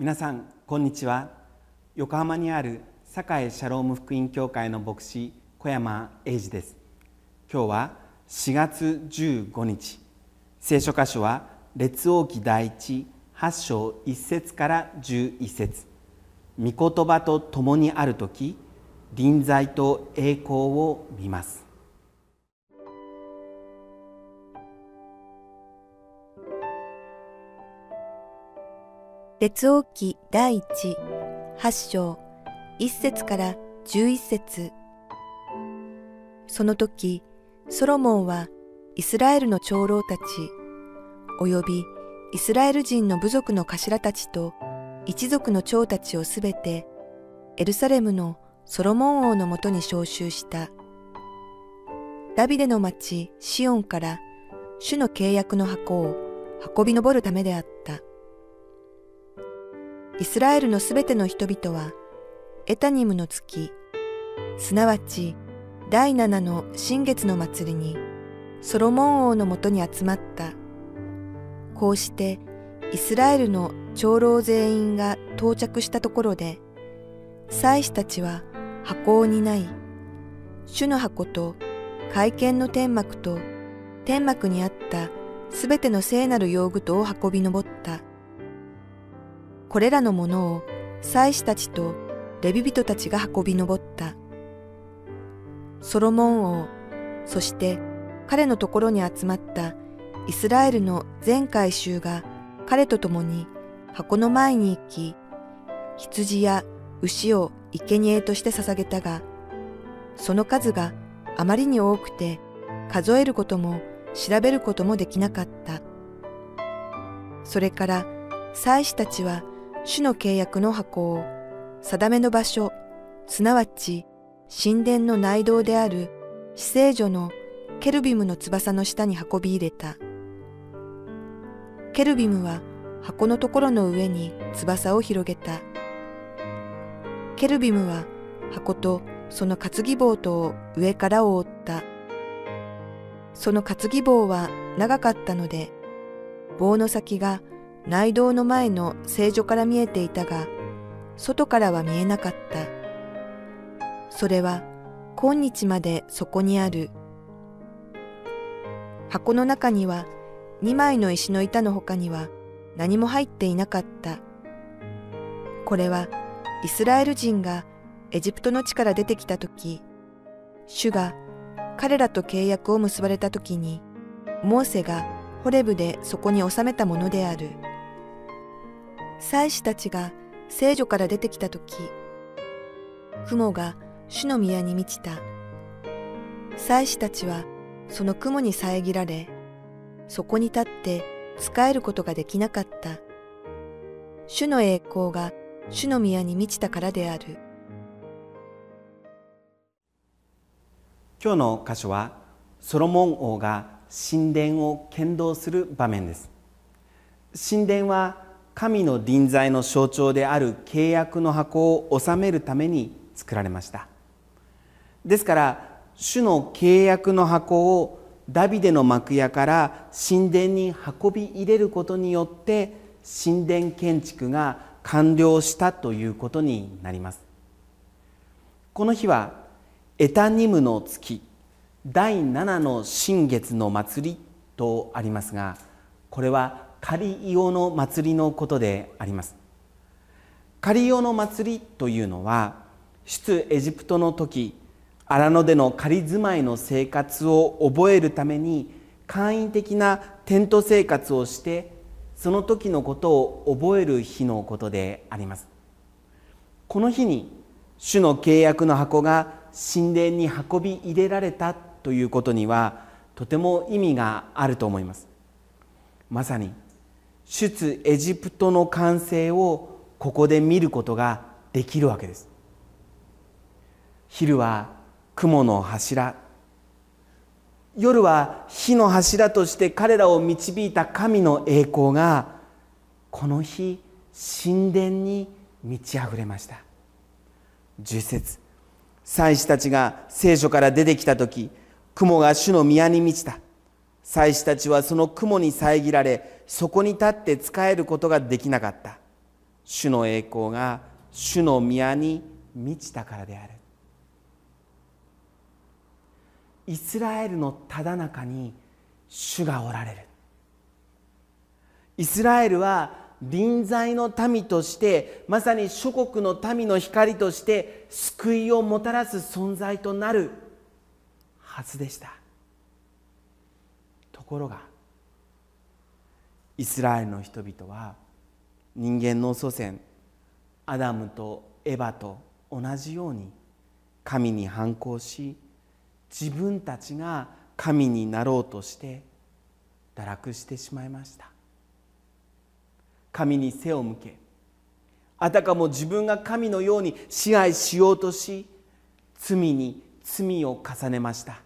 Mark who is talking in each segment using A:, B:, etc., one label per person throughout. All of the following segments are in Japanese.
A: 皆さんこんにちは。横浜にある堺シャローム福音教会の牧師小山英二です。今日は4月15日。聖書箇所は列王記第一8章1節から11節。御言葉と共にある時臨在と栄光を見ます。
B: 列王記第一八章一節から十一節。その時ソロモンはイスラエルの長老たち及びイスラエル人の部族の頭たちと一族の長たちをすべてエルサレムのソロモン王のもとに召集した。ダビデの町シオンから主の契約の箱を運び上るためであった。イスラエルのすべての人々は、エタニムの月、すなわち第七の新月の祭りに、ソロモン王のもとに集まった。こうしてイスラエルの長老全員が到着したところで、祭司たちは箱を担い、主の箱と会見の天幕と天幕にあったすべての聖なる用具とを運び上った。これらのものを祭司たちとレビ人たちが運び上った。ソロモン王、そして彼のところに集まったイスラエルの全回衆が彼と共に箱の前に行き、羊や牛を生贄として捧げたが、その数があまりに多くて数えることも調べることもできなかった。それから祭司たちは主の契約の箱を定めの場所、すなわち神殿の内道である死聖所のケルビムの翼の下に運び入れた。ケルビムは箱のところの上に翼を広げた。ケルビムは箱とその担ぎ棒とを上から覆った。その担ぎ棒は長かったので、棒の先が内道の前の聖所から見えていたが、外からは見えなかった。それは今日までそこにある。箱の中には二枚の石の板の他には何も入っていなかった。これはイスラエル人がエジプトの地から出てきたとき、主が彼らと契約を結ばれたときに、モーセがホレブでそこに収めたものである。祭司たちが聖女から出てきたとき、雲が主の宮に満ちた。祭司たちはその雲に遮られ、そこに立って仕えることができなかった。主の栄光が主の宮に満ちたからである。
A: 今日の箇所はソロモン王が神殿を建造する場面です。神殿は神の臨在の象徴である契約の箱を収めるために作られました。ですから主の契約の箱をダビデの幕屋から神殿に運び入れることによって神殿建築が完了したということになります。この日はエタニムの月第7の新月の祭りとありますがこれはカリイオの祭りのことであります。カリイオの祭りというのは出エジプトの時荒野での仮住まいの生活を覚えるために簡易的なテント生活をしてその時のことを覚える日のことであります。この日に主の契約の箱が神殿に運び入れられたということにはとても意味があると思います。まさに出エジプトの完成をここで見ることができるわけです。昼は雲の柱。夜は火の柱として彼らを導いた神の栄光がこの日神殿に満ち溢れました。十節。祭司たちが聖書から出てきた時雲が主の宮に満ちた。祭司たちはその雲に遮られそこに立って仕えることができなかった。主の栄光が主の宮に満ちたからである。イスラエルのただ中に主がおられる。イスラエルは臨在の民としてまさに諸国の民の光として救いをもたらす存在となるはずでした。ところがイスラエルの人々は人間の祖先アダムとエバと同じように神に反抗し自分たちが神になろうとして堕落してしまいました。神に背を向けあたかも自分が神のように支配しようとし罪に罪を重ねました。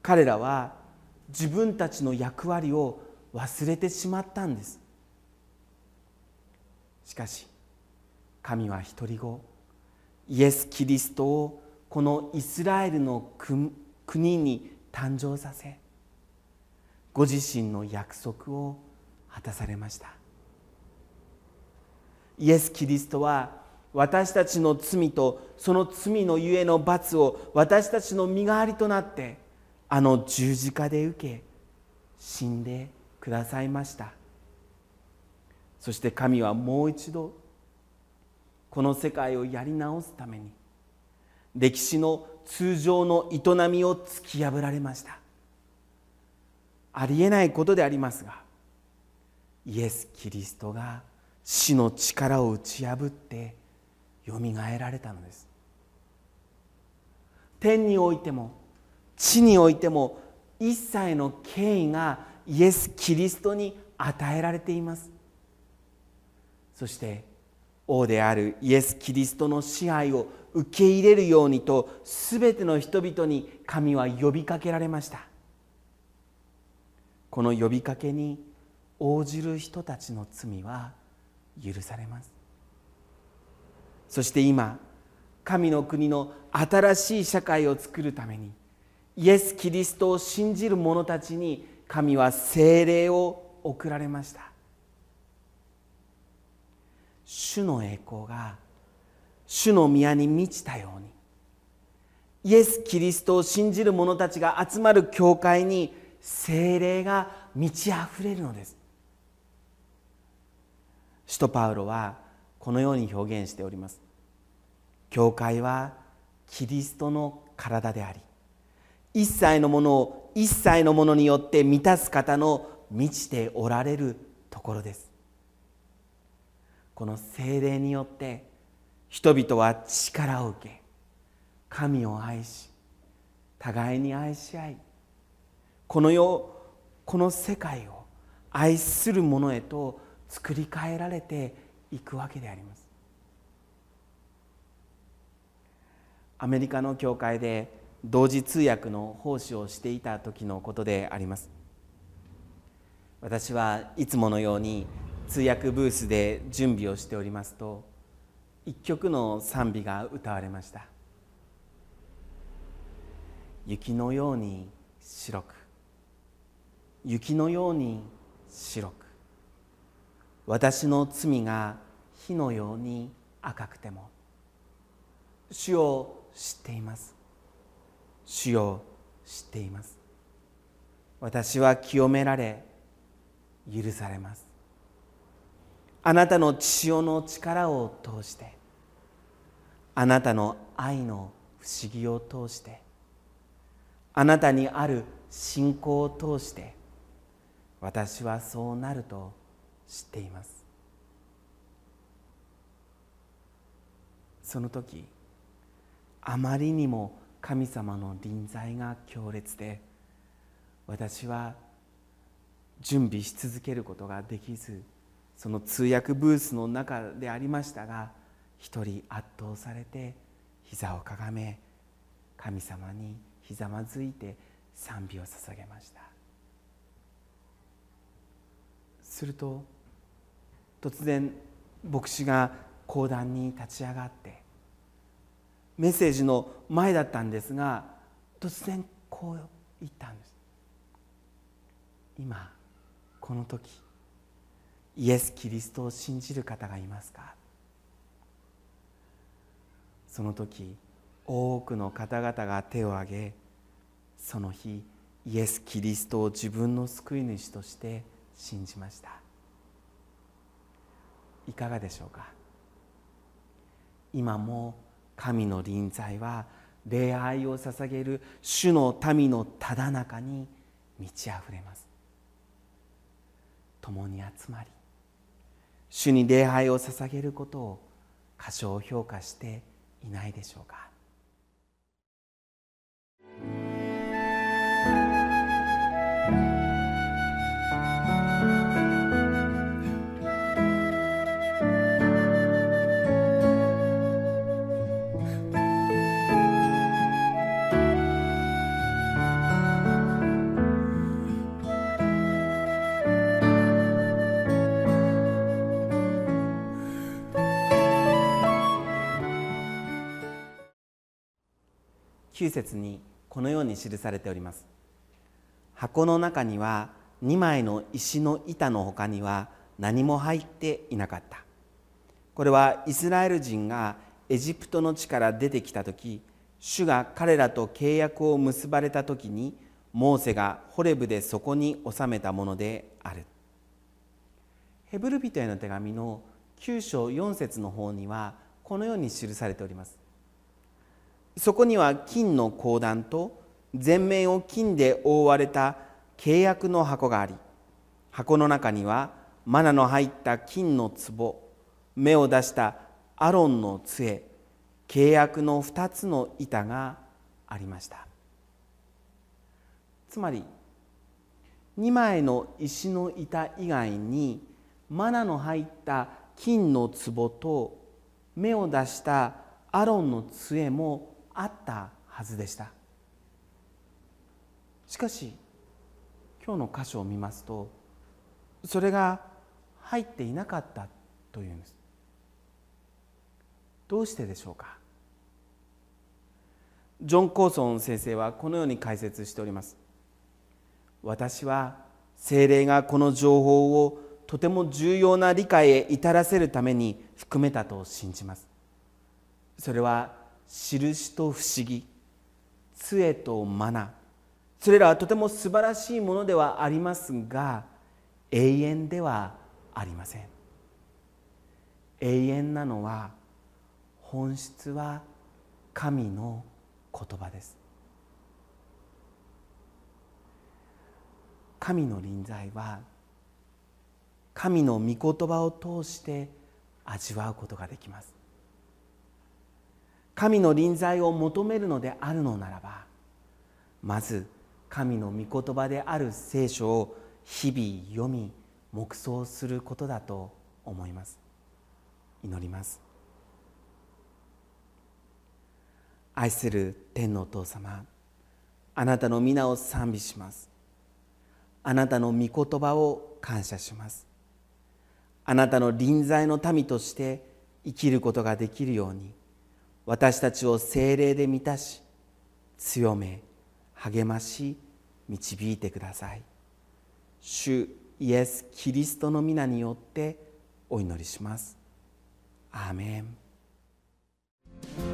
A: 彼らは自分たちの役割を忘れてしまったんです。しかし神は一人後イエス・キリストをこのイスラエルの国に誕生させご自身の約束を果たされました。イエス・キリストは私たちの罪とその罪のゆえの罰を私たちの身代わりとなってあの十字架で受け死んでくださいました。そして神はもう一度この世界をやり直すために歴史の通常の営みを突き破られました。ありえないことでありますがイエス・キリストが死の力を打ち破ってよみがえられたのです。天においても地においても一切の権威がイエス・キリストに与えられています。そして王であるイエス・キリストの支配を受け入れるようにと全ての人々に神は呼びかけられました。この呼びかけに応じる人たちの罪は許されます。そして今神の国の新しい社会を作るためにイエス・キリストを信じる者たちに神は聖霊を送られました。主の栄光が主の宮に満ちたようにイエス・キリストを信じる者たちが集まる教会に精霊が満ち溢れるのです。使徒パウロはこのように表現しております。教会はキリストの体であり一切のものを一切のものによって満たす方の満ちておられるところです。この精霊によって人々は力を受け神を愛し互いに愛し合いこの世この世界を愛するものへと作り変えられていくわけであります。アメリカの教会で同時通訳の奉仕をしていた時のことであります。私はいつものように通訳ブースで準備をしておりますと一曲の賛美が歌われました。雪のように白く雪のように白く私の罪が火のように赤くても主を知っています。主を知っています私は清められ許されますあなたの血潮の力を通してあなたの愛の不思議を通してあなたにある信仰を通して私はそうなると知っていますその時あまりにも神様の臨在が強烈で私は準備し続けることができずその通訳ブースの中でありましたが一人圧倒されて膝をかがめ神様にひざまずいて賛美を捧げました。すると突然牧師が講談に立ち上がってメッセージの前だったんですが突然こう言ったんです。今この時イエス・キリストを信じる方がいますか？その時多くの方々が手を挙げその日イエス・キリストを自分の救い主として信じました。いかがでしょうか？今も神の臨在は礼拝を捧げる主の民のただ中に満ち溢れます。共に集まり主に礼拝を捧げることを過小評価していないでしょうか。9節にこのように記されております。箱の中には2枚の石の板の他には何も入っていなかった。これはイスラエル人がエジプトの地から出てきた時主が彼らと契約を結ばれた時にモーセがホレブでそこに収めたものである。ヘブル人への手紙の9章4節の方にはこのように記されております。そこには金の講談と全面を金で覆われた契約の箱があり箱の中にはマナの入った金の壺目を出したアロンの杖契約の2つの板がありました。つまり2枚の石の板以外にマナの入った金の壺と目を出したアロンの杖もあったはずでした。しかし今日の箇所を見ますとそれが入っていなかったというんです。どうしてでしょうか？ジョン・コーソン先生はこのように解説しております。私は精霊がこの情報をとても重要な理解へ至らせるために含めたと信じます。それは印と不思議。杖とマナ。それらはとても素晴らしいものではありますが永遠ではありません。永遠なのは本質は神の言葉です。神の臨在は神の御言葉を通して味わうことができます。神の臨在を求めるのであるのならばまず神の御言葉である聖書を日々読み黙想することだと思います。祈ります。愛する天のお父様あなたの皆を賛美します。あなたの御言葉を感謝します。あなたの臨在の民として生きることができるように私たちを精霊で満たし強め励まし導いてください。主イエス・キリストの皆によってお祈りします。アーメン。